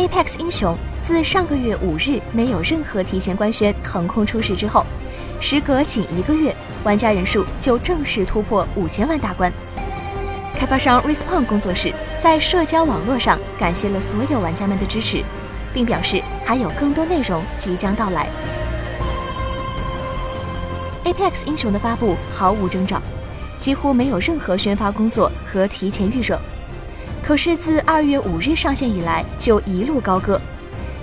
Apex 英雄自上个月五日没有任何提前官宣腾空出世之后，时隔仅一个月，玩家人数就正式突破五千万大关。开发商 Respawn 工作室在社交网络上感谢了所有玩家们的支持，并表示还有更多内容即将到来。Apex 英雄的发布毫无征兆，几乎没有任何宣发工作和提前预热。可是自二月五日上线以来，就一路高歌，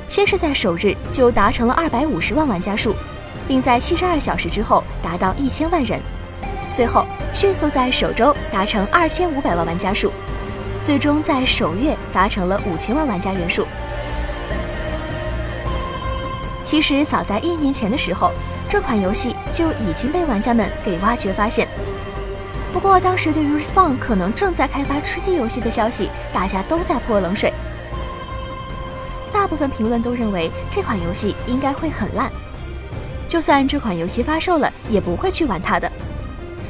先是在首日就达成了二百五十万玩家数，并在七十二小时之后达到一千万人，最后迅速在首周达成二千五百万玩家数，最终在首月达成了五千万玩家人数。其实早在一年前的时候，这款游戏就已经被玩家们给挖掘发现。不过当时对于 Respawn 可能正在开发吃鸡游戏的消息，大家都在泼冷水。大部分评论都认为这款游戏应该会很烂，就算这款游戏发售了，也不会去玩它的。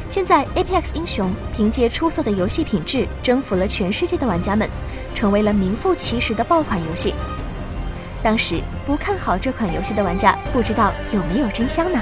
现在 Apex 英雄凭借出色的游戏品质，征服了全世界的玩家们，成为了名副其实的爆款游戏。当时不看好这款游戏的玩家，不知道有没有真香呢？